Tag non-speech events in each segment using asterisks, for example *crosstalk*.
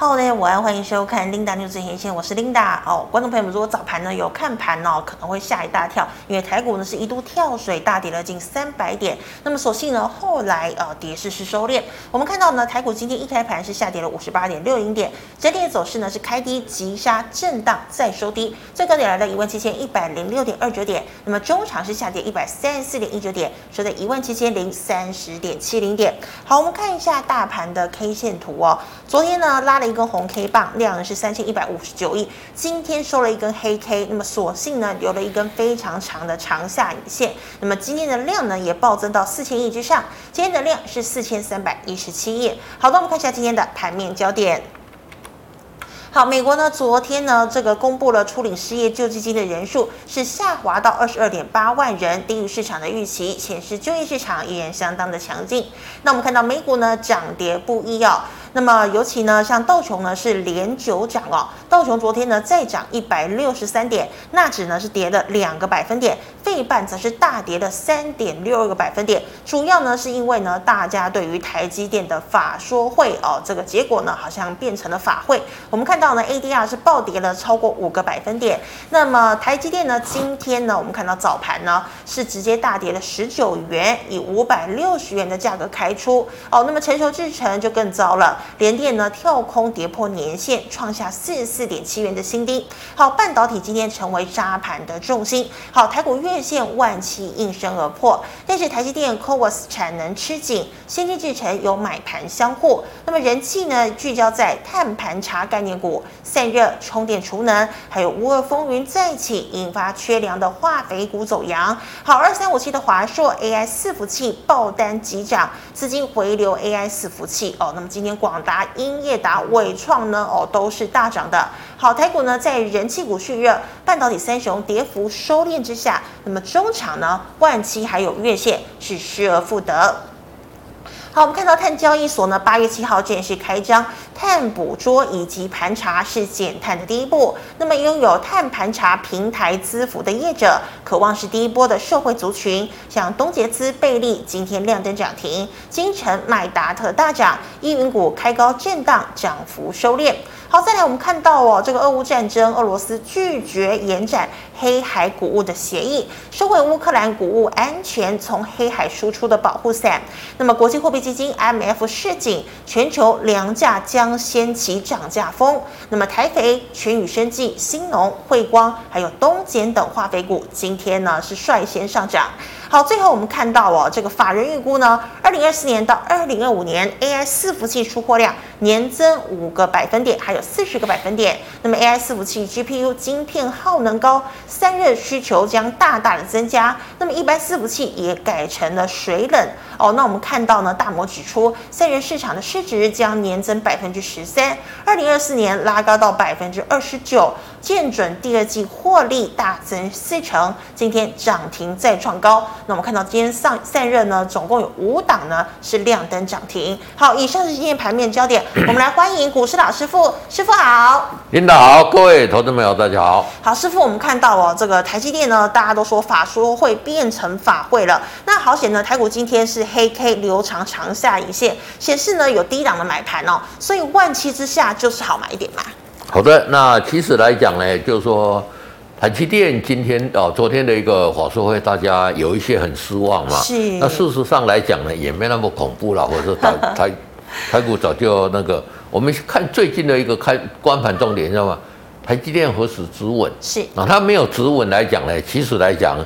好的，午安，欢迎收看 Linda News 最前线，我是 Linda 哦。观众朋友们，如果早盘呢有看盘哦，可能会吓一大跳，因为台股呢是一度跳水大跌了近三百点。那么所幸呢，后来呃跌势是收敛。我们看到呢，台股今天一开盘是下跌了五十八点六零点，整体的走势呢是开低急杀震荡再收低，最高点来到一万七千一百零六点二九点。那么中长是下跌一百三十四点一九点，收在一万七千零三十点七零点。好，我们看一下大盘的 K 线图哦。昨天呢拉了。一根红 K 棒，量呢是三千一百五十九亿。今天收了一根黑 K，那么索性呢留了一根非常长的长下影线。那么今天的量呢也暴增到四千亿之上，今天的量是四千三百一十七亿。好的，我们看一下今天的盘面焦点。好，美国呢昨天呢这个公布了初领失业救济金的人数是下滑到二十二点八万人，低于市场的预期，显示就业市场依然相当的强劲。那我们看到美股呢涨跌不一哦。那么尤其呢，像道琼呢是连九涨哦，道琼昨天呢再涨一百六十三点，纳指呢是跌了两个百分点，费半则是大跌了三点六二个百分点，主要呢是因为呢大家对于台积电的法说会哦这个结果呢好像变成了法会，我们看到呢 ADR 是暴跌了超过五个百分点，那么台积电呢今天呢我们看到早盘呢是直接大跌了十九元，以五百六十元的价格开出。哦，那么成熟制程就更糟了。联电呢跳空跌破年线，创下四十四点七元的新低。好，半导体今天成为杀盘的重心。好，台股月线万七应声而破，但是台积电 CoWoS 产能吃紧，先进制程有买盘相护。那么人气呢聚焦在碳盘查概念股，散热、充电、储能，还有乌二风云再起，引发缺粮的化肥股走扬。好，二三五七的华硕 AI 伺服器爆单急涨，资金回流 AI 伺服器哦。那么今天广广达、英业达、伟创呢，哦，都是大涨的。好，台股呢，在人气股续热、半导体三雄跌幅收敛之下，那么中场呢，万期还有月线是失而复得。好，我们看到碳交易所呢，八月七号正式开张，碳捕捉以及盘查是减碳的第一步。那么拥有碳盘查平台资服的业者，渴望是第一波的社会族群。像东杰资、贝利今天亮灯涨停，金城、麦达特大涨，依云股开高震荡，涨幅收敛。好，再来我们看到哦，这个俄乌战争，俄罗斯拒绝延展黑海谷物的协议，收回乌克兰谷物安全从黑海输出的保护伞。那么国际货币基金 IMF 示警，全球粮价将掀起涨价风。那么台肥、全宇生技、兴农、慧光还有东碱等化肥股，今天呢是率先上涨。好，最后我们看到哦，这个法人预估呢，二零二四年到二零二五年 AI 伺服器出货量年增五个百分点，还有四十个百分点。那么 AI 伺服器 GPU 晶片耗能高，散热需求将大大的增加。那么一般伺服器也改成了水冷哦。那我们看到呢，大摩指出，散热市场的市值将年增百分之十三，二零二四年拉高到百分之二十九。见准第二季获利大增四成，今天涨停再创高。那我们看到今天上散热呢，总共有五档呢是亮灯涨停。好，以上是今天盘面焦点，*clears throat* 我们来欢迎股市老师傅，师傅好，领导好，各位投资朋友大家好。好，师傅，我们看到哦，这个台积电呢，大家都说法说会变成法会了。那好险呢，台股今天是黑 K 留长长下影线，显示呢有低档的买盘哦，所以万七之下就是好买一点嘛。好的，那其实来讲呢，就是说台积电今天哦，昨天的一个法说会，大家有一些很失望嘛。是。那事实上来讲呢，也没那么恐怖了，或者说台 *laughs* 台台股早就那个，我们看最近的一个开关盘重点，知道吗？台积电何时止稳？是。啊，它没有止稳来讲呢，其实来讲。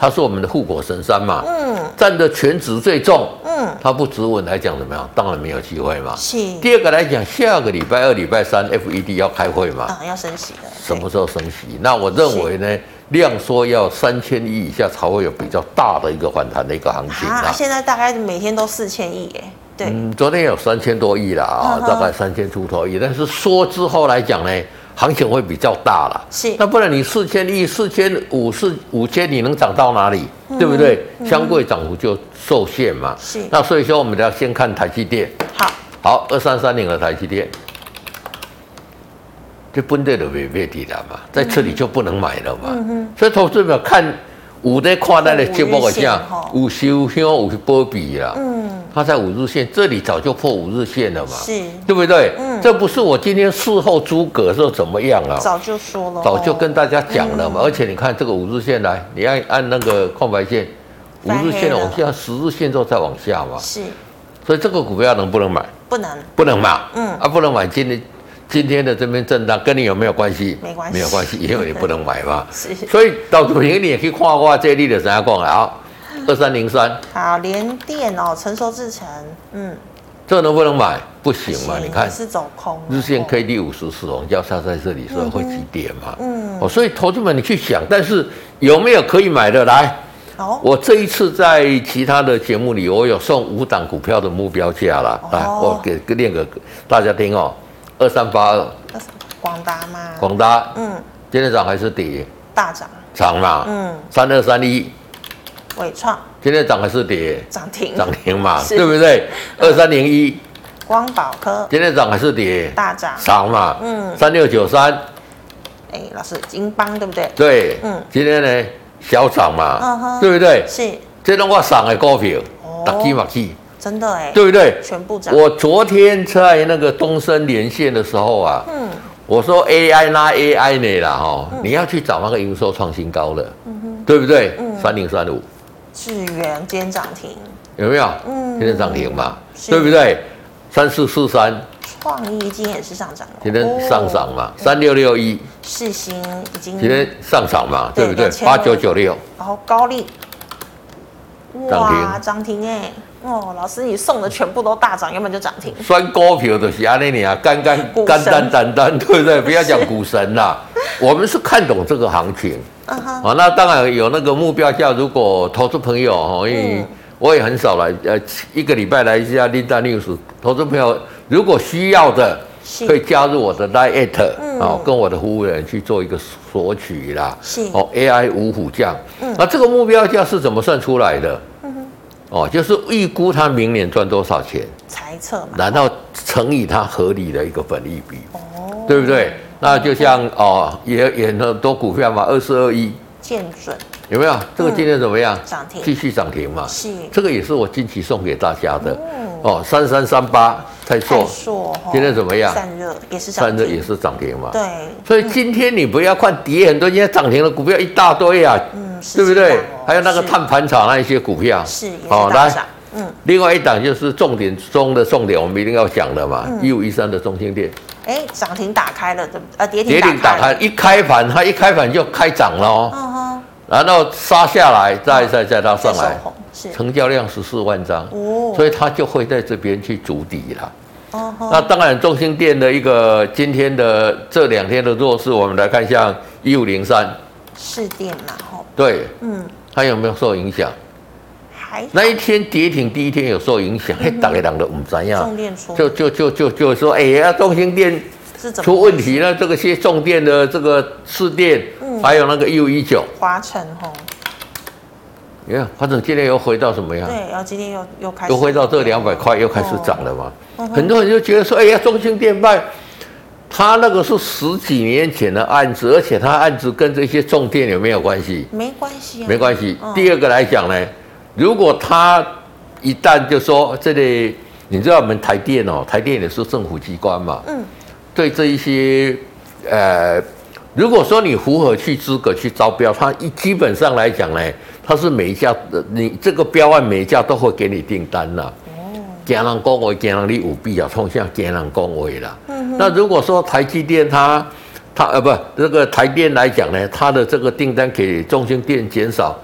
它是我们的护国神山嘛，嗯，占的全值最重，嗯，它不止稳来讲怎么样？当然没有机会嘛。是。第二个来讲，下个礼拜二、礼拜三，FED 要开会嘛，啊，要升息了。什么时候升息？那我认为呢，量缩要三千亿以下才会有比较大的一个反弹的一个行情啊。啊，现在大概每天都四千亿耶，对，嗯，昨天有三千多亿了啊，大概三千出头亿，但是缩之后来讲呢？行情会比较大了，是，那不然你四千亿、四千五、四五千，你能涨到哪里？嗯、对不对？相对涨幅就受限嘛。是，那所以说我们要先看台积电。好，好，二三三零的台积电，就本地的未别地了嘛，在这里就不能买了嘛。嗯，所以投资者看五的跨代的节目的像五修香有波比啦。嗯。它在五日线这里早就破五日线了嘛，是，对不对？嗯，这不是我今天事后诸葛说怎么样啊？早就说了，早就跟大家讲了嘛。而且你看这个五日线来，你按按那个空白线，五日线往下，十日线之后再往下嘛。是，所以这个股票能不能买？不能，不能买。嗯，啊，不能买。今天今天的这边震荡跟你有没有关系？没关系，没有关系，因为你不能买嘛。*laughs* 是，所以到主平你也可以跨挂这里的怎样讲啊？二三零三，好，联电哦，成熟制成，嗯，这能不能买？不行嘛，你看是走空，日线 K D 五十死亡交叉在这里，所以会急跌嘛，嗯，哦，所以投资们你去想，但是有没有可以买的来？哦，我这一次在其他的节目里，我有送五档股票的目标价了，来，我给个念个大家听哦，二三八二，广达嘛，广达，嗯，今天涨还是跌？大涨，涨嘛，嗯，三二三一。纬创。今天涨还是跌？涨停，涨停嘛，对不对？二三零一。光宝科。今天涨还是跌？大涨，涨嘛，嗯，三六九三，哎，老师金邦对不对？对，嗯，今天呢小涨嘛，对不对？是，这种话涨的股票，打鸡马鸡，真的哎，对不对？全部涨。我昨天在那个东升连线的时候啊，嗯，我说 AI 拉 AI 呢啦，哈，你要去找那个营收创新高的，嗯哼，对不对？嗯，三零三五。智源今天涨停，有没有？嗯，今天涨停嘛，对不对？三四四三，创意今天也是上涨了，今天上涨嘛。三六六一，世芯已经今天上涨嘛，对不对？八九九六，然后高丽，哇，涨停哎！哦，老师你送的全部都大涨，要不然就涨停。算股票的是安尼啊，干干干单单单，对不对？不要讲股神啦，*laughs* 我们是看懂这个行情。啊，那当然有那个目标价。如果投资朋友哈，因为我也很少来，呃，一个礼拜来一下 Linda News。投资朋友如果需要的，可以加入我的 Line at，哦，跟我的服务人去做一个索取啦。是哦，AI 五虎将。那这个目标价是怎么算出来的？哦，就是预估他明年赚多少钱，猜测嘛，然后乘以他合理的一个本利比，哦，对不对？那就像哦，也也很多股票嘛，二四二一，见准有没有？这个今天怎么样？涨停，继续涨停嘛。是，这个也是我近期送给大家的。哦，三三三八泰硕，今天怎么样？散热也是涨散热也是涨停嘛。对，所以今天你不要看跌很多，今天涨停的股票一大堆啊，嗯，对不对？还有那个碳盘厂那一些股票，是，好来，嗯，另外一档就是重点中的重点，我们一定要讲的嘛，一五一三的中兴电。哎，涨停打开了，对不？呃，跌停跌停打开，一开盘它一开盘就开涨了哦，然后杀下来，再再再拉上来，成交量十四万张，哦，所以它就会在这边去筑底了。哦，那当然，中兴电的一个今天的这两天的弱势，我们来看一下一五零三，士电嘛，吼，对，嗯，它有没有受影响？还那一天跌停第一天有受影响，嘿，大家人都唔知呀，就就就就就说，哎呀，中兴电出问题了，这个些重电的这个士电，还有那个一五一九，华城吼，你看华晨今天又回到什么样？对，然后今天又又开始又回到这两百块，又开始涨了嘛。很多人就觉得说，哎呀，中兴电卖，他那个是十几年前的案子，而且他案子跟这些重电有没有关系？没关系，没关系。第二个来讲呢？如果他一旦就说这里，你知道我们台电哦，台电也是政府机关嘛，嗯，对这一些，呃，如果说你符合去资格去招标，他一基本上来讲呢，他是每一家你这个标案每一家都会给你订单了。哦，惊人讲话，惊人你有必要冲向惊人讲话啦。嗯哼，那如果说台积电它它呃不这个台电来讲呢，它的这个订单给中兴电减少。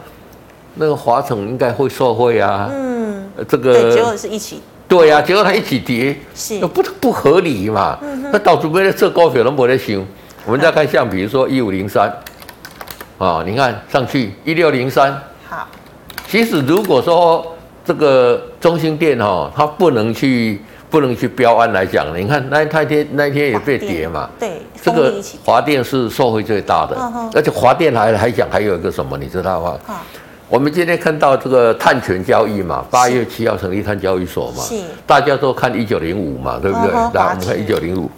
那个华城应该会受惠啊，嗯，这个结果是一起，对呀、啊，结果它一起跌，是不不合理嘛？嗯、哼那到处被这高票都没得行。我们再看像比如说一五零三，啊，你看上去一六零三，好，其实如果说这个中兴电哈，它不能去不能去标案来讲，你看那那天那天也被跌嘛，对，这个华电是受惠最大的，而且华电还还讲还有一个什么，你知道吗？好我们今天看到这个碳权交易嘛，八月七号成立碳交易所嘛，大家都看一九零五嘛，对不对？来，我们看一九零五，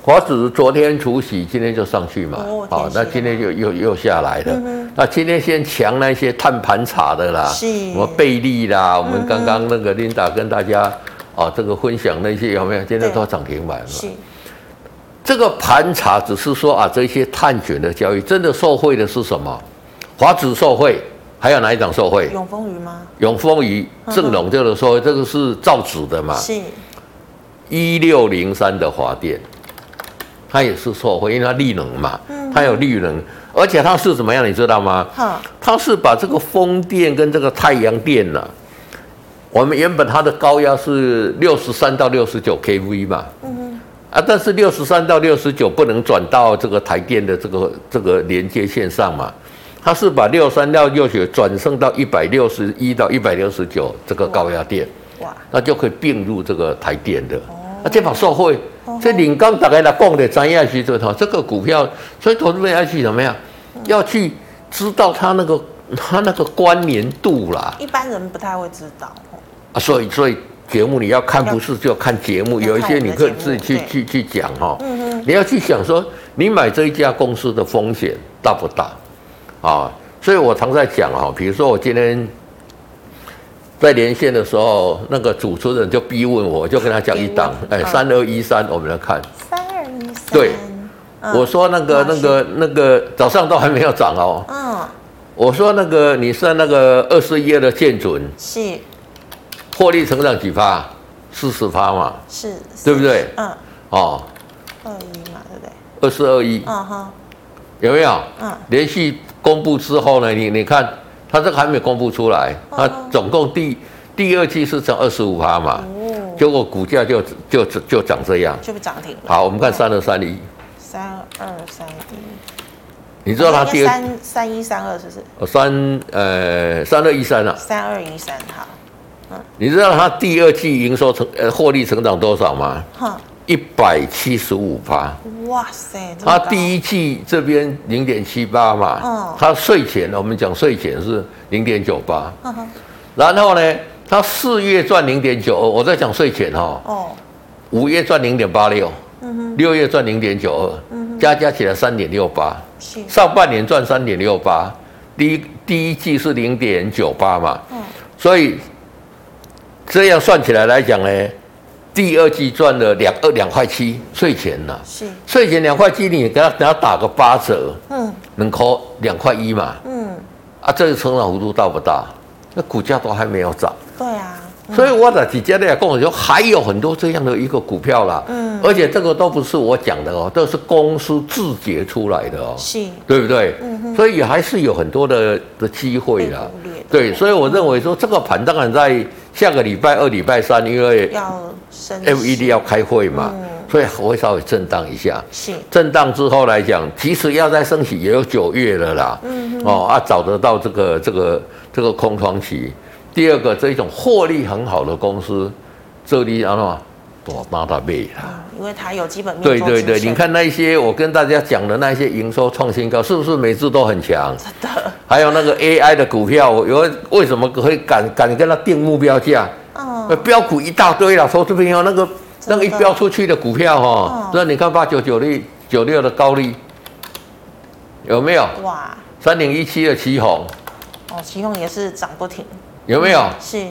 华指昨天除息，今天就上去嘛，好，那今天就又又下来了。那今天先强那些碳盘查的啦，是什么贝利啦，我们刚刚那个 Linda 跟大家啊这个分享那些有没有？今天都涨停板了。是。这个盘查只是说啊，这些碳权的交易真的受贿的是什么？华指受贿，还有哪一档受贿？永丰余吗？永丰余、正隆这个受惠，这个是造纸的嘛？是。一六零三的华电，它也是受贿，因为它利能嘛，它有利能，而且它是怎么样，你知道吗？它是把这个风电跟这个太阳电呢、啊，我们原本它的高压是六十三到六十九 kV 嘛，嗯啊，但是六十三到六十九不能转到这个台电的这个这个连接线上嘛，它是把六三到六九转升到一百六十一到一百六十九这个高压电。哇，那就可以并入这个台电的，那这把受贿，这领刚大概来讲的专业去做它这个股票，所以投资人要去怎么样？要去知道它那个它那个关联度啦。一般人不太会知道。啊，所以所以节目你要看不是就看节目，有一些你可以自己去去去讲哈。嗯嗯。你要去想说，你买这一家公司的风险大不大？啊，所以我常在讲哈，比如说我今天。在连线的时候，那个主持人就逼问我，就跟他讲一档，哎，三二一三，我们来看。三二一三。对，我说那个那个那个早上都还没有涨哦。嗯。我说那个你算那个二十一二的建准。是。获利成长几趴？四十趴嘛。是。对不对？嗯。哦。二一嘛，对不对？二四二一。嗯哼。有没有？嗯。连续公布之后呢，你你看。它这个还没公布出来，它总共第第二季是涨二十五趴嘛，结果股价就就就涨这样，就不涨停。好，我们看三二三一，三二三一，你知道它第二三三一三二是不是？哦，三呃三二一三啊，三二一三好，嗯，你知道它第二季营收成呃获利成长多少吗？哈。一百七十五趴，哇塞！它第一季这边零点七八嘛，嗯，它税前我们讲税前是零点九八，然后呢，它四月赚零点九二，我在讲税前哈，哦，五月赚零点八六，嗯哼，六月赚零点九二，嗯，加加起来三点六八，上半年赚三点六八，第一第一季是零点九八嘛，嗯，所以这样算起来来讲呢。第二季赚了两二两块七税前了，是。税前两块七，你给他给他打个八折，嗯，能扣两块一嘛，嗯，啊，这个成长幅度大不大？那股价都还没有涨，对啊，嗯、所以我的几家的跟我说还有很多这样的一个股票啦，嗯，而且这个都不是我讲的哦，都是公司自结出来的哦，是，对不对？嗯哼，所以还是有很多的的机会啦，对，所以我认为说这个盘当然在下个礼拜二、礼拜三，因为要。FED 要开会嘛，嗯、所以会稍微震荡一下。是震荡之后来讲，即使要再升息也有九月了啦。嗯哼哦啊，找得到这个这个这个空窗期。第二个，这一种获利很好的公司，这里然后多帮他背啦。因为它有基本面。对对对，你看那些我跟大家讲的那些营收创新高，是不是每次都很强？真的。还有那个 AI 的股票，有为什么可以敢敢跟他定目标价？嗯，标股一大堆了，说这边有那个那个一标出去的股票哈，那、嗯、你看八九九六九六的高利有没有？哇，三零一七的奇鋐，哦，奇鋐也是涨不停，有没有？嗯、是，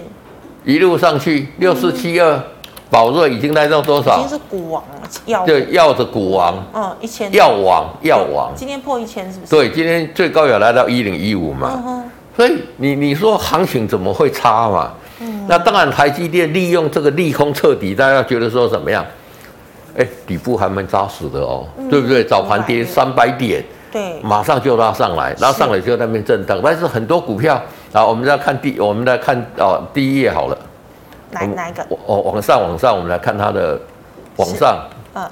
一路上去六四七二，宝瑞已经来到多少？已经是股王了，对，药的股王，嗯，一千，药王，药王，今天破一千是不是？对，今天最高有来到一零一五嘛，嗯、哼所以你你说行情怎么会差嘛？嗯那当然，台积电利用这个利空彻底，大家觉得说怎么样？哎，底部还蛮扎实的哦，嗯、对不对？早盘跌三百点，对，马上就拉上来，拉上来就在那边震荡。是但是很多股票，啊，我们再看第，我们来看哦，第一页好了。哪哪一个？哦，往上往上，我们来看它的往上。嗯。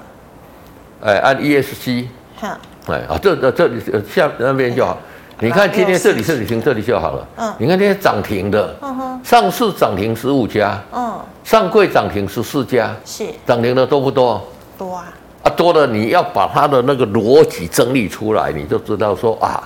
哎，按 ESC。哈。哎啊，这这这里下那边就好。你看今天这里这里停这里就好了。嗯。你看今天涨停的。嗯哼。上市涨停十五家。嗯。上柜涨停十四家。是。涨停的多不多？多啊。啊，多了，你要把它的那个逻辑整理出来，你就知道说啊，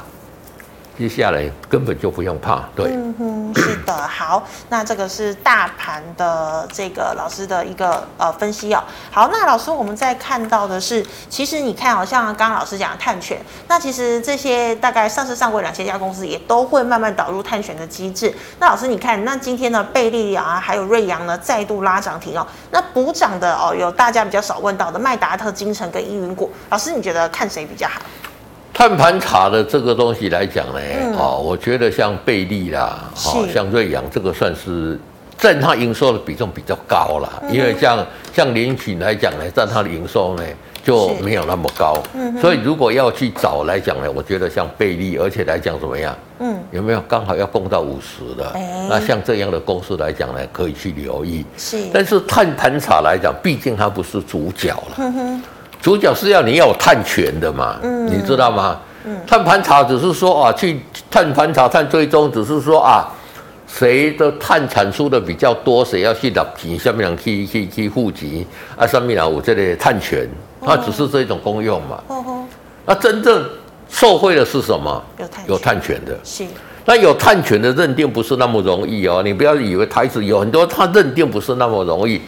接下来根本就不用怕，对，嗯哼，是的，好，那这个是大盘的这个老师的一个呃分析哦。好，那老师我们再看到的是，其实你看好像刚刚老师讲的碳权，那其实这些大概上市上过两千家公司也都会慢慢导入碳权的机制。那老师你看，那今天呢，贝利啊，还有瑞阳呢，再度拉涨停哦。那补涨的哦，有大家比较少问到的麦达特、精诚跟依云股，老师你觉得看谁比较好？碳盘查的这个东西来讲呢，嗯、哦，我觉得像贝利啦，哦，像瑞阳这个算是占它营收的比重比较高啦。嗯、因为像像联咏来讲呢，占它的营收呢就没有那么高。嗯，所以如果要去找来讲呢，我觉得像贝利，而且来讲怎么样？嗯，有没有刚好要供到五十的？欸、那像这样的公司来讲呢，可以去留意。是，但是碳盘查来讲，毕竟它不是主角了。主角是要你要有碳权的嘛，嗯、你知道吗？嗯、碳盘查只是说啊，去探盘查、探追踪，只是说啊，谁的碳产出的比较多，谁要去纳钱，下面去去去户籍啊，上面有这里探权，它、哦、只是这一种功用嘛。哦哦、那真正受惠的是什么？有碳权的。是。那有探权的认定不是那么容易哦，你不要以为台子有很多，他认定不是那么容易。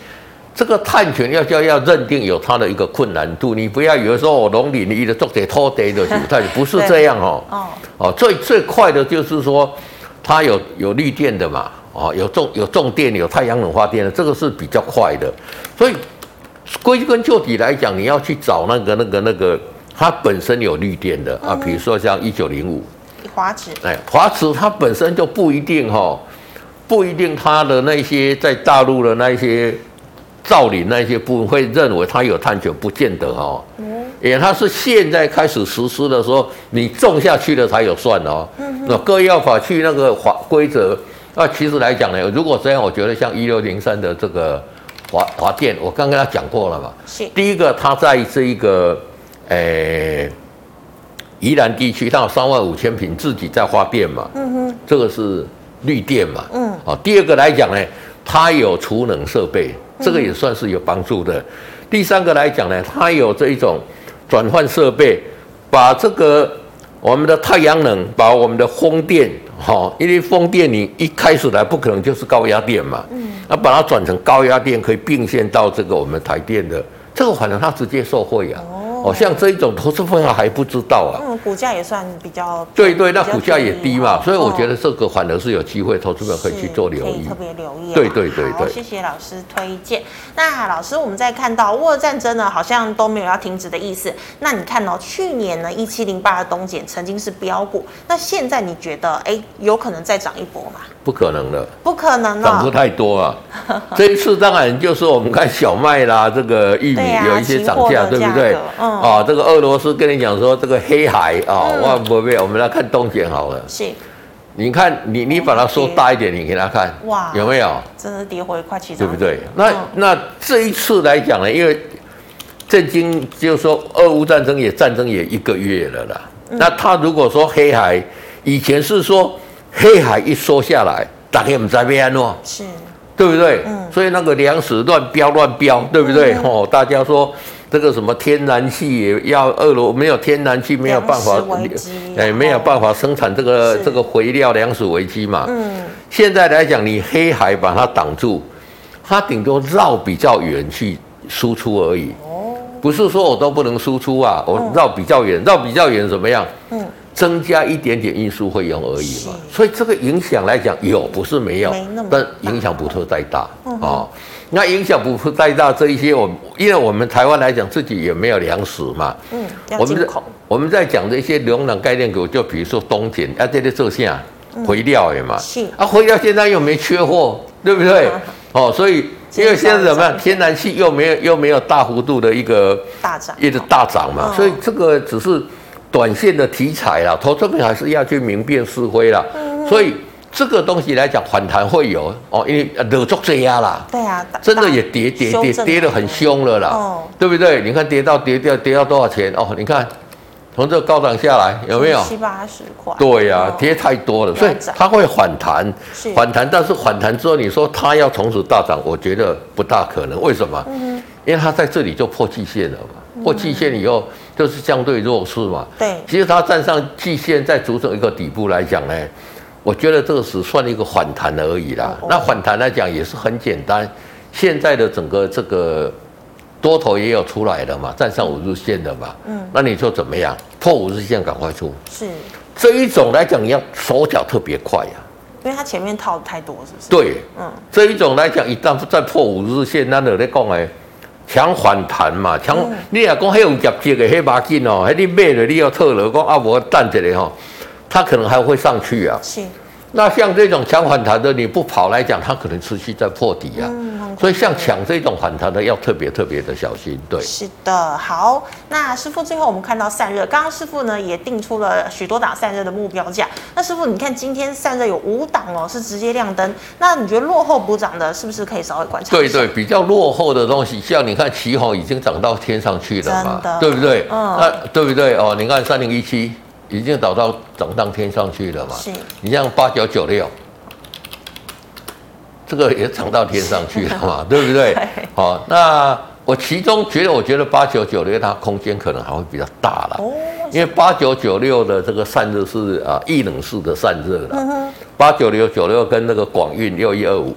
这个探权要叫要认定有它的一个困难度，你不要以为说我农林你的做点拖地的主态，不是这样哦。哦哦，最最快的就是说，它有有绿电的嘛，哦，有重有重电有太阳能发电的，这个是比较快的。所以归根究底来讲，你要去找那个那个那个它本身有绿电的啊，比如说像一九零五华池，哎，华池它本身就不一定哈，不一定它的那些在大陆的那些。造林那些部分会认为它有碳权，不见得哦。嗯。也它是现在开始实施的时候，你种下去了才有算哦。嗯。那各药法去那个法规则，那其实来讲呢，如果这样，我觉得像一六零三的这个华华电，我刚跟他讲过了嘛。是。第一个，它在这一个诶宜兰地区，它有三万五千平自己在发电嘛。嗯哼。这个是绿电嘛。嗯。啊，第二个来讲呢，它有储能设备。这个也算是有帮助的。第三个来讲呢，它有这一种转换设备，把这个我们的太阳能，把我们的风电，哈，因为风电你一开始来不可能就是高压电嘛，嗯，那把它转成高压电，可以并线到这个我们台电的，这个反正它直接受惠啊。哦，像这一种投资朋友还不知道啊。嗯，股价也算比较。对对，那股价也低嘛，所以我觉得这个反而是有机会，投资朋友可以去做留意。特别留意。对对对对。谢谢老师推荐。那老师，我们在看到俄乌战争呢，好像都没有要停止的意思。那你看哦，去年呢，一七零八的东碱曾经是飙股，那现在你觉得，哎，有可能再涨一波吗？不可能的，不可能涨幅太多啊。*laughs* 这一次当然就是我们看小麦啦，这个玉米有一些涨价，对不对？嗯。啊，这个俄罗斯跟你讲说这个黑海啊，万不必，我们来看东碱好了。是。你看，你你把它说大一点，你给他看。哇。有没有？真的跌回快七折。对不对？那那这一次来讲呢，因为震惊就是说俄乌战争也战争也一个月了啦。那他如果说黑海以前是说。黑海一缩下来，大家不知道怎么样，是，对不对？嗯，所以那个粮食乱飙乱飙，对不对？哦，大家说这个什么天然气也要俄罗，没有天然气没有办法，哎，没有办法生产这个这个肥料，粮食危机嘛。嗯，现在来讲，你黑海把它挡住，它顶多绕比较远去输出而已。哦，不是说我都不能输出啊，我绕比较远，绕比较远怎么样？嗯。增加一点点运输费用而已嘛，所以这个影响来讲有不是没有，但影响不是太大啊。那影响不是太大，这一些我因为我们台湾来讲自己也没有粮食嘛，嗯，我们在我们在讲的一些农粮概念股，就比如说东碱啊，这些做啥肥料的嘛，是。啊，肥料现在又没缺货，对不对？哦，所以因为现在怎么样，天然气又没有又没有大幅度的一个大涨，一直大涨嘛，所以这个只是。短线的题材啦，投资者还是要去明辨是非啦。嗯、所以这个东西来讲，反弹会有哦，因为惹足这样啦。对啊，真的也跌跌跌跌得很凶了啦，哦、对不对？你看跌到跌掉跌到多少钱哦？你看从这个高涨下来有没有七八十块？对呀、啊，跌太多了，所以它会反弹，反弹。但是反弹之后，你说它要从此大涨，我觉得不大可能。为什么？嗯、因为它在这里就破季线了嘛。破季线以后就是相对弱势嘛。对，其实它站上季线再组成一个底部来讲呢，我觉得这个只算一个反弹而已啦。那反弹来讲也是很简单，现在的整个这个多头也有出来了嘛，站上五日线的嘛。嗯，那你说怎么样？破五日线赶快出。是。这一种来讲，你要手脚特别快呀，因为它前面套的太多，是不是？对，嗯，这一种来讲，一旦再破五日线，那你在讲哎，强反弹嘛，强，你也讲还有业绩的黑马金哦，还你卖了你要套了，讲啊我等着嘞哈，它可能还会上去啊。是。那像这种强反弹的，你不跑来讲，它可能持续在破底啊。嗯，所以像抢这种反弹的，要特别特别的小心。对，是的。好，那师傅最后我们看到散热，刚刚师傅呢也定出了许多档散热的目标价。那师傅，你看今天散热有五档哦，是直接亮灯。那你觉得落后补涨的，是不是可以稍微观察？对对，比较落后的东西，像你看旗宏已经涨到天上去了嘛，对不对？嗯，那对不对哦？你看三零一七。已经涨到涨到天上去了嘛？是。你像八九九六，这个也涨到天上去了嘛？*laughs* 对不对？好，那我其中觉得，我觉得八九九六它空间可能还会比较大了。哦。因为八九九六的这个散热是啊，液冷式的散热了。八九六九六跟那个广运六一二五，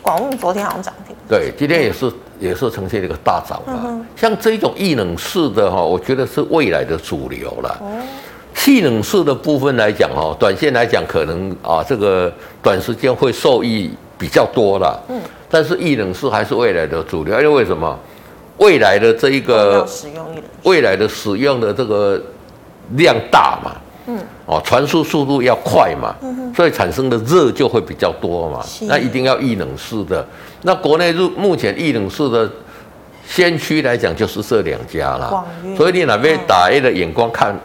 广运昨天好像涨停。对，今天也是也是呈现一个大涨嘛。像这种液冷式的哈，我觉得是未来的主流了。气冷式的部分来讲哦，短线来讲可能啊，这个短时间会受益比较多了。嗯。但是液冷式还是未来的主流，因为为什么？未来的这一个未来的使用的这个量大嘛。嗯。哦，传输速度要快嘛。嗯。所以产生的热就会比较多嘛。那一定要液冷式的。那国内入目前液冷式的先驱来讲，就是这两家了。所以你哪边打 A 的眼光看？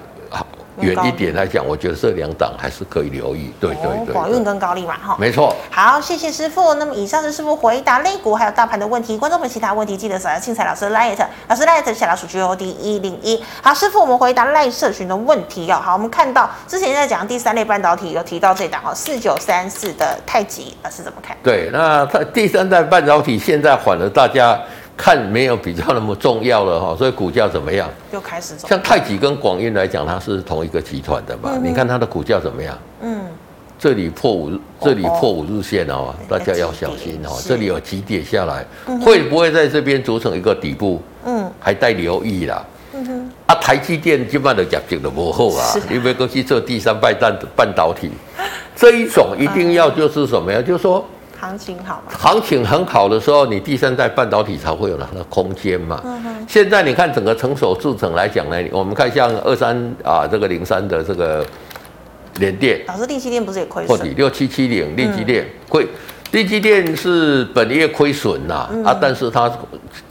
远一点来讲，我觉得这两档还是可以留意。对对对，广运跟高利嘛，哈，没错。好，谢谢师傅。那么以上是师傅回答类股还有大盘的问题。观众们其他问题记得扫下庆财老师的 LINE，老师 LINE 小老鼠 G O D 一零一。好，师傅，我们回答 LINE 社群的问题哦。好，我们看到之前在讲第三类半导体有提到这档哦，四九三四的太极，老师怎么看？对，那它第三代半导体现在反而大家。看没有比较那么重要了哈，*laughs* 所以股价怎么样？又开始走。像太极跟广运来讲，它是同一个集团的嘛？嗯、你看它的股价怎么样？嗯，这里破五，这里破五日线哦，大家要小心哦。这里有急跌下来，会不会在这边组成一个底部？嗯，还待留意啦。嗯哼，啊，台积电基本上的业绩都不好啊，因为过去做第三代半半导体，这一种一定要就是什么呀？就是说。行情好吗？行情很好的时候，你第三代半导体才会有那个空间嘛。嗯哼。现在你看整个成熟制程来讲呢，我们看像二三啊这个零三的这个联电，老师，利基电不是也亏损？六七七零，利基电亏，利基电是本业亏损呐啊，但是它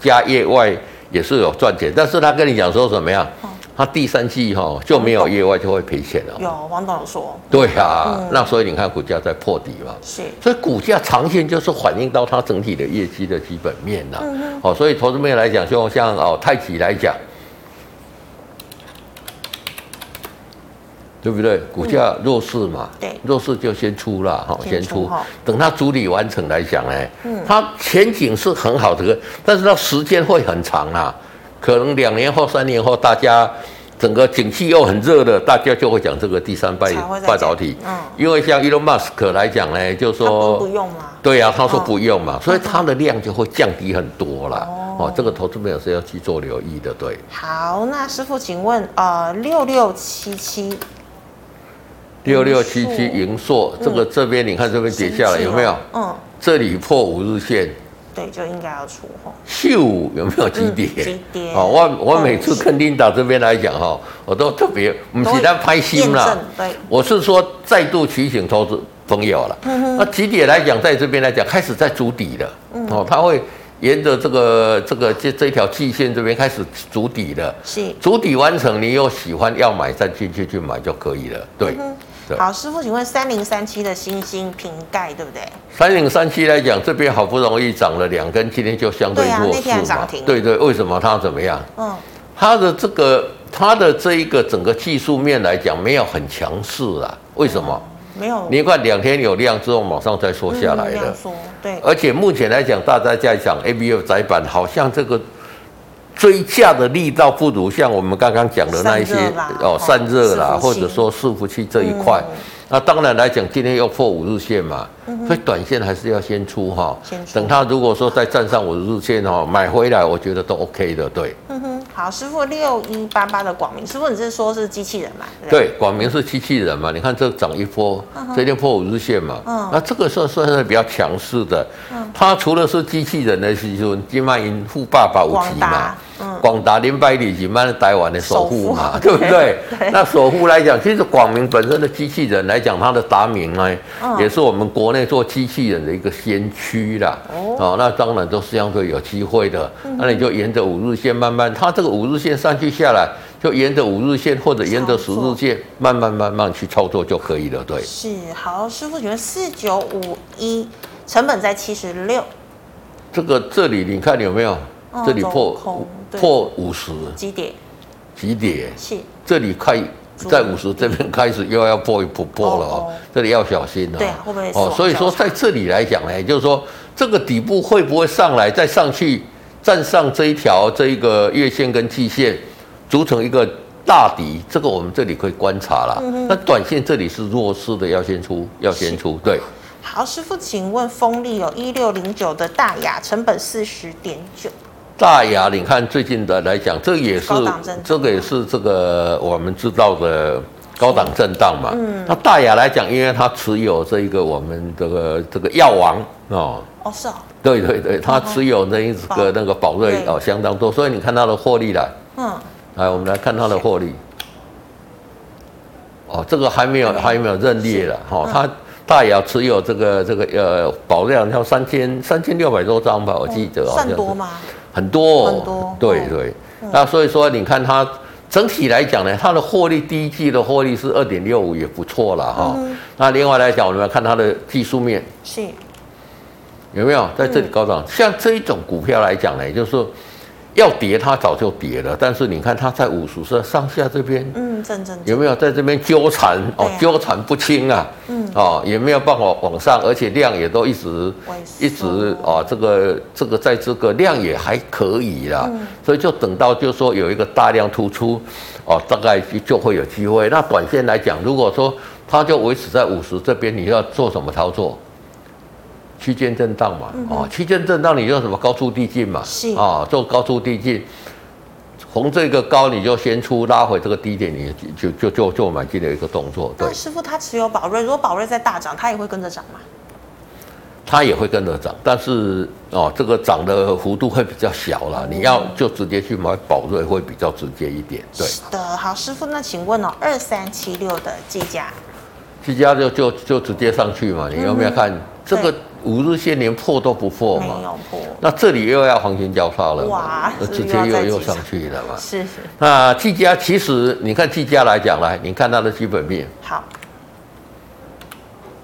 加业外也是有赚钱，但是他跟你讲说什么样？他第三季哈就没有业外就会赔钱了。有王董有说。对啊，嗯、那所以你看股价在破底嘛。是。所以股价长线就是反映到它整体的业绩的基本面呐。哦，所以投资面来讲，就像哦太极来讲，对不对？股价弱势嘛。对、嗯。弱势就先出了哈，先出。等它主理完成来讲，哎，嗯，它前景是很好的，但是它时间会很长啊。可能两年后、三年后，大家整个景气又很热的，大家就会讲这个第三半半导体。嗯，因为像 Elon Musk 来讲呢，就说不用嘛。对呀、啊，他说不用嘛，哦、所以它的量就会降低很多啦。哦，哦，这个投资朋友是要去做留意的，对。好，那师傅，请问呃，六六七七，六六七七银硕，这个这边你看这边跌下来有没有？嗯，这里破五日线。对，就应该要出货。秀有没有急跌？急跌。哦，我我每次跟领导这边来讲哈，我都特别不是在拍心啦。对。我是说再度提醒投资朋友了。那急跌来讲，在这边来讲开始在筑底了。哦，它会沿着这个这个这这条季线这边开始筑底了。是。筑底完成，你有喜欢要买再进去去买就可以了。对。好，师傅，请问三零三七的星星瓶盖对不对？三零三七来讲，这边好不容易涨了两根，今天就相对弱势嘛。对对，为什么它怎么样？嗯，它的这个它的这一个整个技术面来讲没有很强势啊？为什么？没有。你看两天有量之后，马上再缩下来了。对。而且目前来讲，大家在讲 ABF 载板，好像这个追价的力道不如像我们刚刚讲的那一些哦散热啦，或者说伺服器这一块。嗯那当然来讲，今天要破五日线嘛，嗯、所以短线还是要先出哈。出。等它如果说再站上五日线哈，买回来我觉得都 OK 的，对。好，师傅六一八八的广明，师傅你是说是机器人嘛？对，广明是机器人嘛？你看这涨一波，这天破五日线嘛，嗯，那这个算算是比较强势的。嗯，它除了是机器人的时候，金曼银富爸爸五级嘛。广达零百里，几万的台湾的首富嘛，对不对？对，那首富来讲，其实广明本身的机器人来讲，它的达明呢，嗯、也是我们国内做机器人的一个先驱啦。哦，哦，那当然都是相对有机会的。嗯、那你就沿着五日线慢慢，它这个五日线上去下来，就沿着五日线或者沿着十日线慢慢慢慢去操作就可以了。对，是好，师傅觉得四九五一成本在七十六，这个这里你看有没有？这里破破五十几点？几点？是这里开在五十这边开始又要破一破破了哦，这里要小心了。对，会不会哦？所以说在这里来讲呢，就是说这个底部会不会上来再上去站上这一条这一个月线跟季线，组成一个大底？这个我们这里可以观察了。那短线这里是弱势的，要先出，要先出。对。好，师傅，请问风力有一六零九的大雅成本四十点九。大雅，你看最近的来讲，这也是这个也是这个我们知道的高档震荡嘛。嗯。那大雅来讲，因为它持有这一个我们这个这个药王哦。哦，是哦。对对对，它持有那一个那个宝瑞哦相当多，所以你看它的获利了。嗯。来，我们来看它的获利。哦，这个还没有还没有认列了哈，它大雅持有这个这个呃保量要三千三千六百多张吧，我记得。算多吗？很多，很多，对对，那所以说你看它整体来讲呢，它的获利第一季的获利是二点六五，也不错了哈。那另外来讲，我们要看它的技术面，是，有没有？在这里高涨？像这一种股票来讲呢，就是说。要跌，它早就跌了。但是你看，它在五十是上下这边，嗯，正正有没有在这边纠缠？哦，纠缠不清啊，嗯，哦，也没有办法往上，而且量也都一直一直啊，这个这个在这个量也还可以啦。所以就等到就是说有一个大量突出，哦，大概就会有机会。那短线来讲，如果说它就维持在五十这边，你要做什么操作？区间震荡嘛，啊，区间震荡，你就什么高出低进嘛，是啊，做高出低进，从这个高你就先出，拉回这个低点，你就就就就买进的一个动作。对，师傅他持有宝瑞，如果宝瑞在大涨，他也会跟着涨吗？他也会跟着涨，但是哦，这个涨的幅度会比较小了。你要就直接去买宝瑞会比较直接一点。对的，好，师傅，那请问哦，二三七六的技嘉，技嘉就就就直接上去嘛？你有没有看这个？五日线连破都不破嘛，没有破，那这里又要黄金交叉了，哇，直接又又上去了嘛，是是。那技嘉其实你看技嘉来讲来，你看它的基本面，好，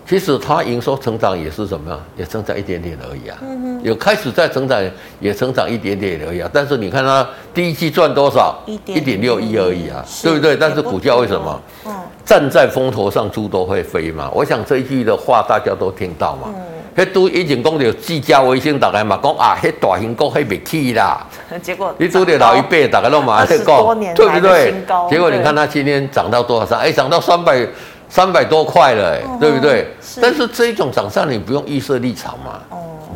其实它营收成长也是什么样，也增长一点点而已啊，嗯哼，有开始在成长，也成长一点点而已啊。但是你看它第一季赚多少？一点六亿而已啊，对不对？但是股价为什么？嗯，站在风头上猪都会飞嘛。我想这一句的话大家都听到嘛。迄都以前讲着自家卫星，大家嘛讲啊，迄大型国迄未起啦。*laughs* 结果你拄着老一辈，大家都嘛在讲，对不对？结果你看它今天涨到多少上？哎，涨到三百三百多块了，哎，对不对？但是这一种涨上，你不用预设立场嘛，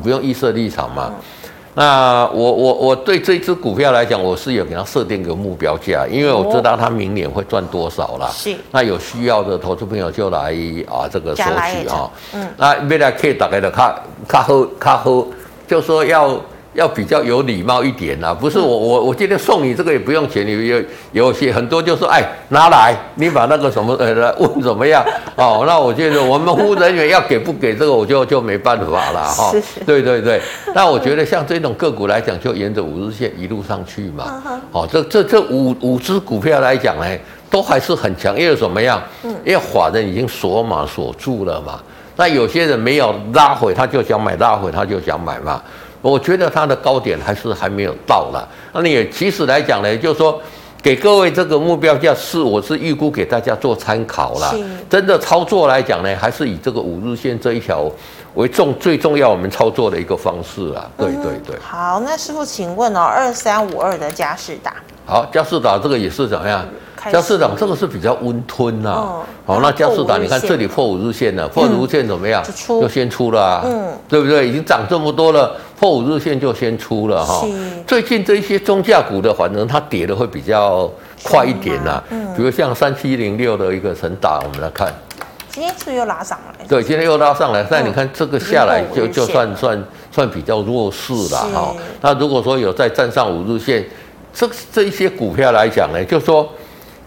不用预设立场嘛。那我我我对这只股票来讲，我是有给它设定个目标价，因为我知道它明年会赚多少啦。是。那有需要的投资朋友就来啊，这个索取哈。嗯。那未来可以大概的卡卡好卡好，就说要。要比较有礼貌一点呐，不是我我我今天送你这个也不用钱，你有有些很多就说哎拿来，你把那个什么 *laughs* 呃来问怎么样哦？那我觉得我们服务人员要给不给这个我就就没办法了哈。对对对，那我觉得像这种个股来讲，就沿着五日线一路上去嘛。哦，这这这五五只股票来讲呢，都还是很强，因为怎么样？因为法人已经锁码锁住了嘛。那有些人没有拉回，他就想买，拉回他就想买嘛。我觉得它的高点还是还没有到了。那你也其实来讲呢，就是说给各位这个目标价是，我是预估给大家做参考啦。真的操作来讲呢，还是以这个五日线这一条为重最重要我们操作的一个方式啊。对对对。好，那师傅请问哦，二三五二的嘉士达。好，嘉士达这个也是怎么样？佳世达这个是比较温吞呐、啊。哦。好，那佳世达，你看这里破五日线了，破五日线怎么样？就先出了啊。嗯。对不对？已经涨这么多了，破五日线就先出了哈。最近这一些中价股的，反正它跌的会比较快一点呐、啊。嗯。比如像三七零六的一个成打，我们来看。今天是不是又拉上来？对，今天又拉上来。但你看这个下来就就算算算比较弱势了哈。那如果说有再站上五日线。这这一些股票来讲呢，就是说，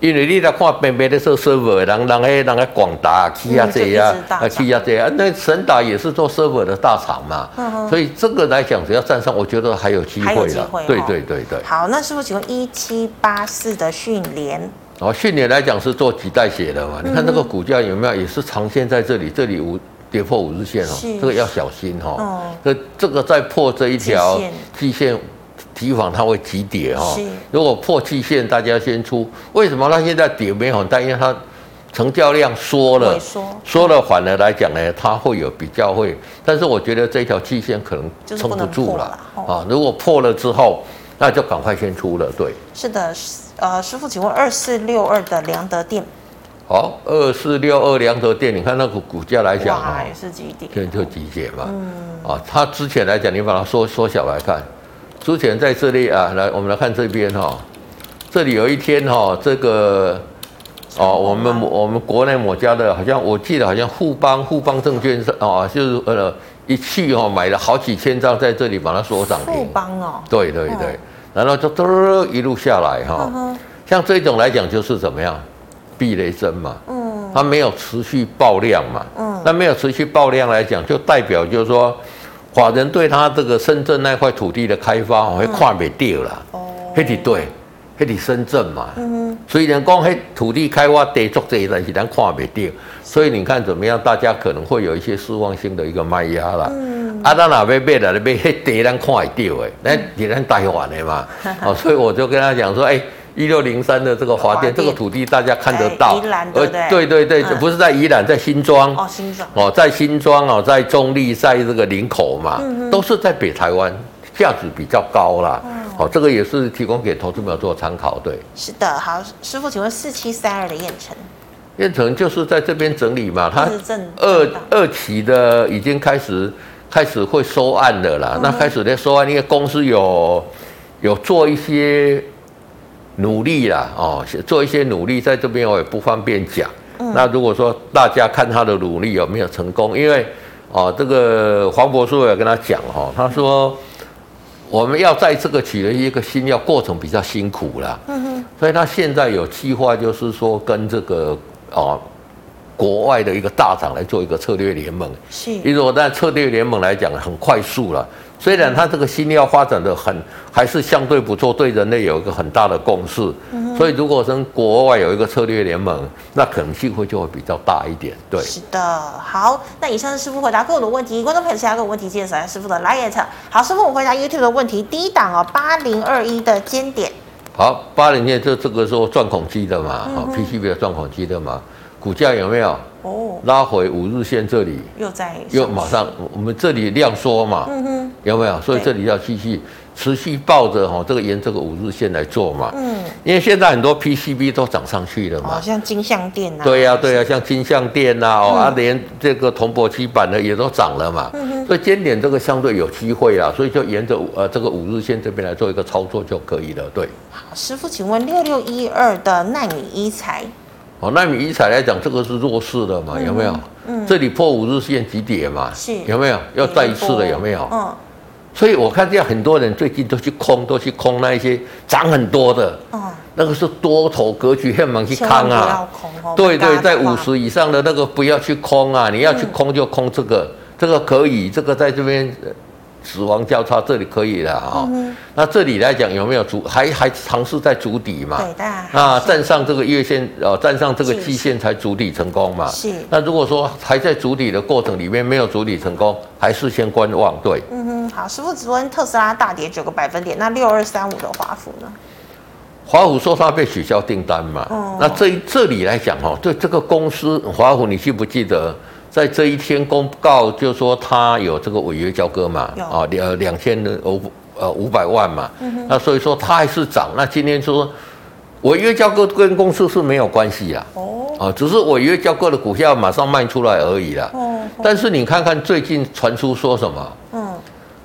因为你来看边边的做 server，人人诶人诶广达、起亚这啊，啊起亚这啊，那神达也是做 server 的大厂嘛，嗯、所以这个来讲，只要站上，我觉得还有机会了。会对对对对。好，那师傅请问一七八四的讯连？哦，讯连来讲是做脐带血的嘛？嗯、你看那个股价有没有也是长线在这里，这里五跌破五日线哦，是这个要小心哈、哦。这、嗯、这个再破这一条季线。提防它会急跌哈，如果破季线，大家先出。为什么它现在跌没很大？因为它成交量缩了，缩了反而来讲呢，它会有比较会。但是我觉得这条季线可能撑不住了啊。如果破了之后，那就赶快先出了。对，是的，呃，师傅，请问二四六二的良德电，好，二四六二良德电，你看那个股价来讲啊，也是急跌，就急跌嘛。嗯，啊，它之前来讲，你把它缩缩小来看。之前在这里啊，来，我们来看这边哈、哦，这里有一天哈、哦，这个哦，我们我们国内某家的，好像我记得好像富邦富邦证券是哦，就是呃一去哦买了好几千张在这里把它锁涨停。富邦哦。对对对，然后就嘟一路下来哈，哦、像这种来讲就是怎么样，避雷针嘛，嗯，它没有持续爆量嘛，嗯，那没有持续爆量来讲，就代表就是说。法人对他这个深圳那块土地的开发，会看不掉了。哦，那是对，那是深圳嘛。嗯哼。虽然讲那土地开发得做这一但是咱看不掉。所以你看怎么样？大家可能会有一些失望性的一个卖压啦。嗯。啊，咱哪边买了？那边那地咱看会掉诶，那你 *laughs* 咱台湾的嘛。*laughs* 哦，所以我就跟他讲说，哎。一六零三的这个华电，这个土地大家看得到，宜兰，对对？对，不是在宜兰，在新庄。哦，新庄。哦，在新庄哦，在中立，在这个林口嘛，都是在北台湾，价值比较高啦。哦，这个也是提供给投资朋友做参考，对。是的，好，师傅，请问四七三二的燕城，燕城就是在这边整理嘛，它二二期的已经开始开始会收案的啦，那开始在收案，因为公司有有做一些。努力啦，哦，做一些努力，在这边我也不方便讲。嗯、那如果说大家看他的努力有没有成功，因为哦，这个黄博士也跟他讲哈、哦，他说我们要在这个取得一个新药过程比较辛苦啦，嗯哼，所以他现在有计划，就是说跟这个哦国外的一个大厂来做一个策略联盟。是，因为我在策略联盟来讲很快速了。虽然它这个新药发展的很还是相对不错，对人类有一个很大的共识，嗯、所以如果跟国外有一个策略联盟，那可能性会就会比较大一点。对，是的。好，那以上是师傅回答各位的问题，观众朋友其他各个问题介绍下师傅的 LINE。好，师傅我回答 YouTube 的问题，第一档哦，八零二一的尖点。好，八零二这这个时候钻孔机的嘛，好、嗯、，PCB 的钻孔机的嘛，股价有没有？哦，拉回五日线这里，又在又马上，我们这里量缩嘛，嗯哼，有没有？所以这里要继续持续抱着哈，这个沿这个五日线来做嘛，嗯，因为现在很多 PCB 都涨上去了嘛，像金像电呐，对呀对呀，像金像电呐，哦啊，连这个铜箔基板的也都涨了嘛，嗯哼，所以尖点这个相对有机会啊，所以就沿着呃这个五日线这边来做一个操作就可以了，对。好，师傅，请问六六一二的奈米一材。哦，奈米医材来讲，这个是弱势的嘛，有没有？嗯，嗯这里破五日线几点嘛，是有没有？要再一次的有没有？嗯，所以我看见很多人最近都去空，都去空那一些涨很多的，嗯，那个是多头格局，很忙去扛啊。对对，在五十以上的那个不要去空啊，你要去空就空这个，嗯、这个可以，这个在这边。死亡交叉这里可以了啊，嗯、那这里来讲有没有足还还尝试在足底嘛？对的。啊，站上这个月线，呃，站上这个季线才足底成功嘛？是。那如果说还在足底的过程里面没有足底成功，还是先观望。对。嗯哼，好，师傅，昨天特斯拉大跌九个百分点，那六二三五的华孚呢？华孚说它被取消订单嘛？哦。那这这里来讲哈，对这个公司华孚，你记不记得？在这一天公告，就是说他有这个违约交割嘛，啊两两千的五呃五百万嘛，嗯那所以说它还是涨。那今天说违约交割跟公司是没有关系啊，哦，啊，只是违约交割的股票马上卖出来而已啦。哦，但是你看看最近传出说什么？嗯，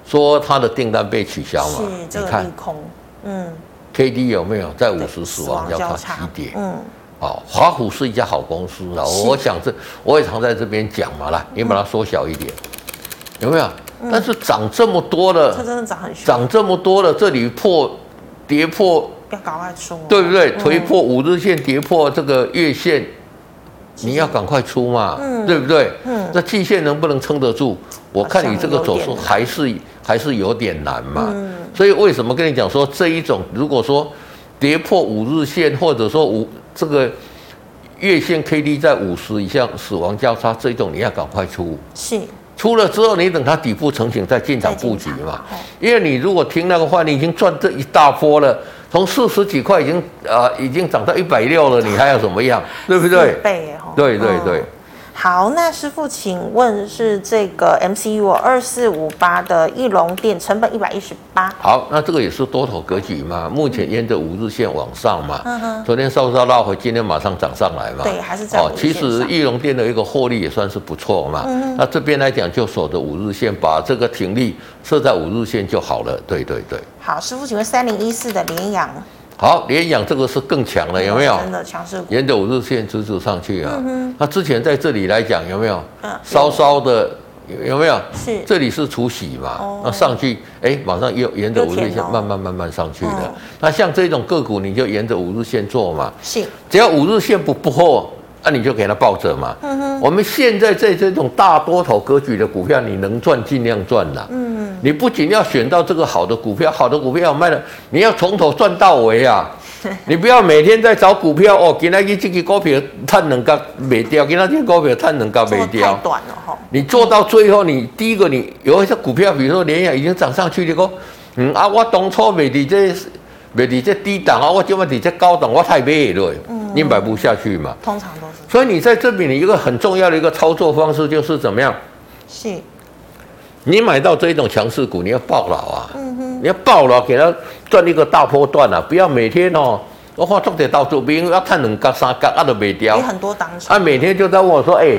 说他的订单被取消嘛？是这个你看利空，嗯，K D 有没有在五十死死亡交叉起点？嗯，哦，华虎是一家好公司啊，我想这我也常在这边讲嘛，来，你把它缩小一点，有没有？但是涨这么多了，它真的涨很，涨这么多了，这里破跌破，要赶快出，对不对？嗯。推破五日线，跌破这个月线，你要赶快出嘛，嗯。对不对？嗯。那季线能不能撑得住？我看你这个走势还是还是有点难嘛。嗯。所以为什么跟你讲说这一种，如果说跌破五日线，或者说五这个月线 K D 在五十以下死亡交叉，这一种你要赶快出。是出了之后，你等它底部成型再进场布局嘛。因为你如果听那个话，你已经赚这一大波了，从四十几块已经啊、呃、已经涨到一百六了，你还要怎么样？对不对对对对嗯。好，那师傅，请问是这个 MCU 二四五八的义隆电成本一百一十八，好，那这个也是多头格局嘛，目前沿着五日线往上嘛，嗯哼。昨天稍稍拉回，今天马上涨上来嘛，对还是在五日线上。其实义隆电的一个获利也算是不错嘛，那这边来讲就守着五日线，把这个停利设在五日线就好了，对对对。好，师傅，请问三零一四的联阳好，联阳这个是更强了，有没有？真的强势股，沿着五日线直直上去啊。嗯那之前在这里来讲有没有嗯？稍稍的有有没有？是这里是除息嘛哦？那上去，哎，马上又沿着五日线慢慢慢慢上去嗯的。那像这种个股，你就沿着五日线做嘛。是只要五日线不不破，那你就给它抱着嘛。嗯哼我们现在在这种大多头格局的股票，你能赚尽量赚啦。嗯你不仅要选到这个好的股票，好的股票要卖了，你要从头赚到尾啊！*laughs* 你不要每天在找股票哦，今天这个股票探能够卖掉，今天这个股票探能够卖掉。短了哈，你做到最后，你第一个你有一些股票，比如说联阳已经涨上去，你讲，嗯啊，我当初卖的这卖的这低档啊，我今晚在这高档，我太卖了，你买不下去嘛。通常都是所以你在这边的一个很重要的一个操作方式就是怎么样？是，你买到这种强势股，你要抱牢啊，你要抱牢，给它赚一个大波段啊，不要每天哦，我话重点到这边要看两角三角啊都没掉你，很多当场啊每天就在问我说，哎、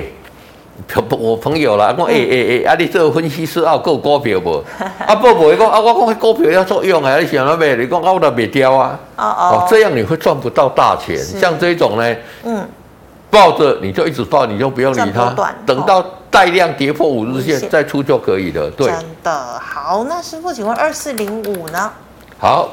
*laughs* 我朋友啦，我哎 *laughs* 哎哎，啊你这个分析师啊有股票 *laughs* 不？啊不不，讲啊我讲股票要作用啊，你想要买？你讲啊我都没掉啊，哦哦哦，这样你会赚不到大钱，像这种呢。嗯，抱着你就一直抱，你就不用理它等到带量跌破五日线线再出就可以了。对，真的好。那师傅，请问二四零五呢？好，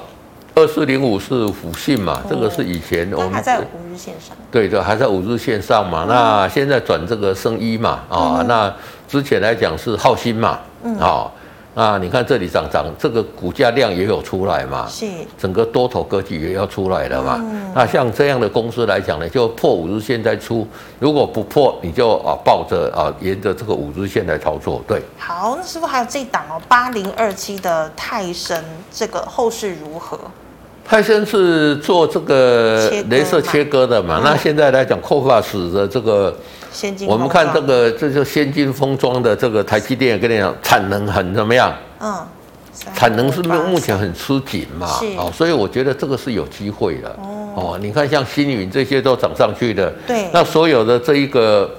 二四零五是辅信嘛，这个是以前我们还在五日线上，对的，还在五日线上嘛。那现在转这个生一嘛，啊，那之前来讲是浩鑫嘛，啊，那你看这里涨涨，这个股价量也有出来嘛，是整个多头格局也要出来了嘛。那像这样的公司来讲呢，就破五日线再出，如果不破，你就啊抱着啊沿着这个五日线来操作。对，好。那师傅还有这一档哦，八零二七的泰森，这个后市如何？泰森是做这个镭射切割的嘛，嗯那现在来讲，扣法使的这个。先进我们看这个，这就先进封装的这个台积电，跟你讲产能很怎么样？嗯，产能是目前很吃紧嘛？哦，所以我觉得这个是有机会的。哦，你看像星云这些都涨上去的，对那所有的这一个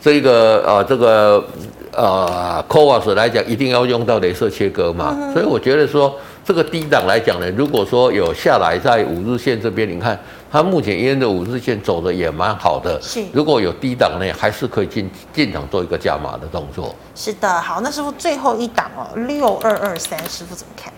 这一个呃这个呃 CoWoS 来讲，一定要用到镭射切割嘛。嗯所以我觉得说这个低档来讲呢，如果说有下来在五日线这边，你看它目前沿着五日线走的也蛮好的。是如果有低档呢，还是可以进进场做一个加码的动作。是的。好，那师傅最后一档哦，六二二三，师傅怎么看？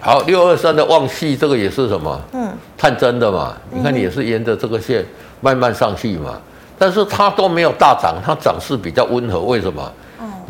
好，六二三的旺系这个也是什么？嗯，探针的嘛，你看你也是沿着这个线慢慢上去嘛，但是它都没有大涨，它涨势比较温和，为什么？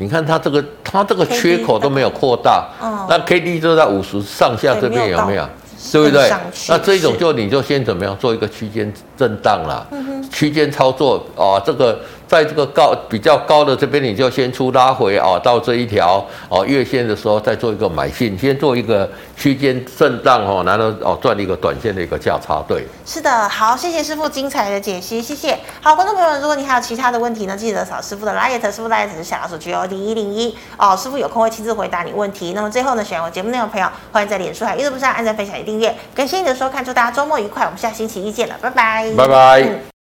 你看它这个它这个缺口都没有扩大，嗯那 K D 就在五十上下这边有没有？对对？不对那这种是就你就先怎么样做一个区间震荡啦，区间操作啊，这个在这个高比较高的这边，你就先出拉回哦，到这一条哦月线的时候再做一个买进，先做一个区间震荡哦，然后哦赚一个短线的一个价差。对，是的，好，谢谢师傅精彩的解析，谢谢。好，观众朋友们，如果你还有其他的问题呢，记得扫师傅的 LINE，师傅 LINE 是小老鼠 G O D 一零一哦，师傅有空会亲自回答你问题。那么最后呢，喜欢我节目内容的朋友，欢迎在脸书还有 YouTube 上按赞、分享、与订阅。感谢你的收看，祝大家周末愉快，我们下星期一见了，拜拜，拜拜。嗯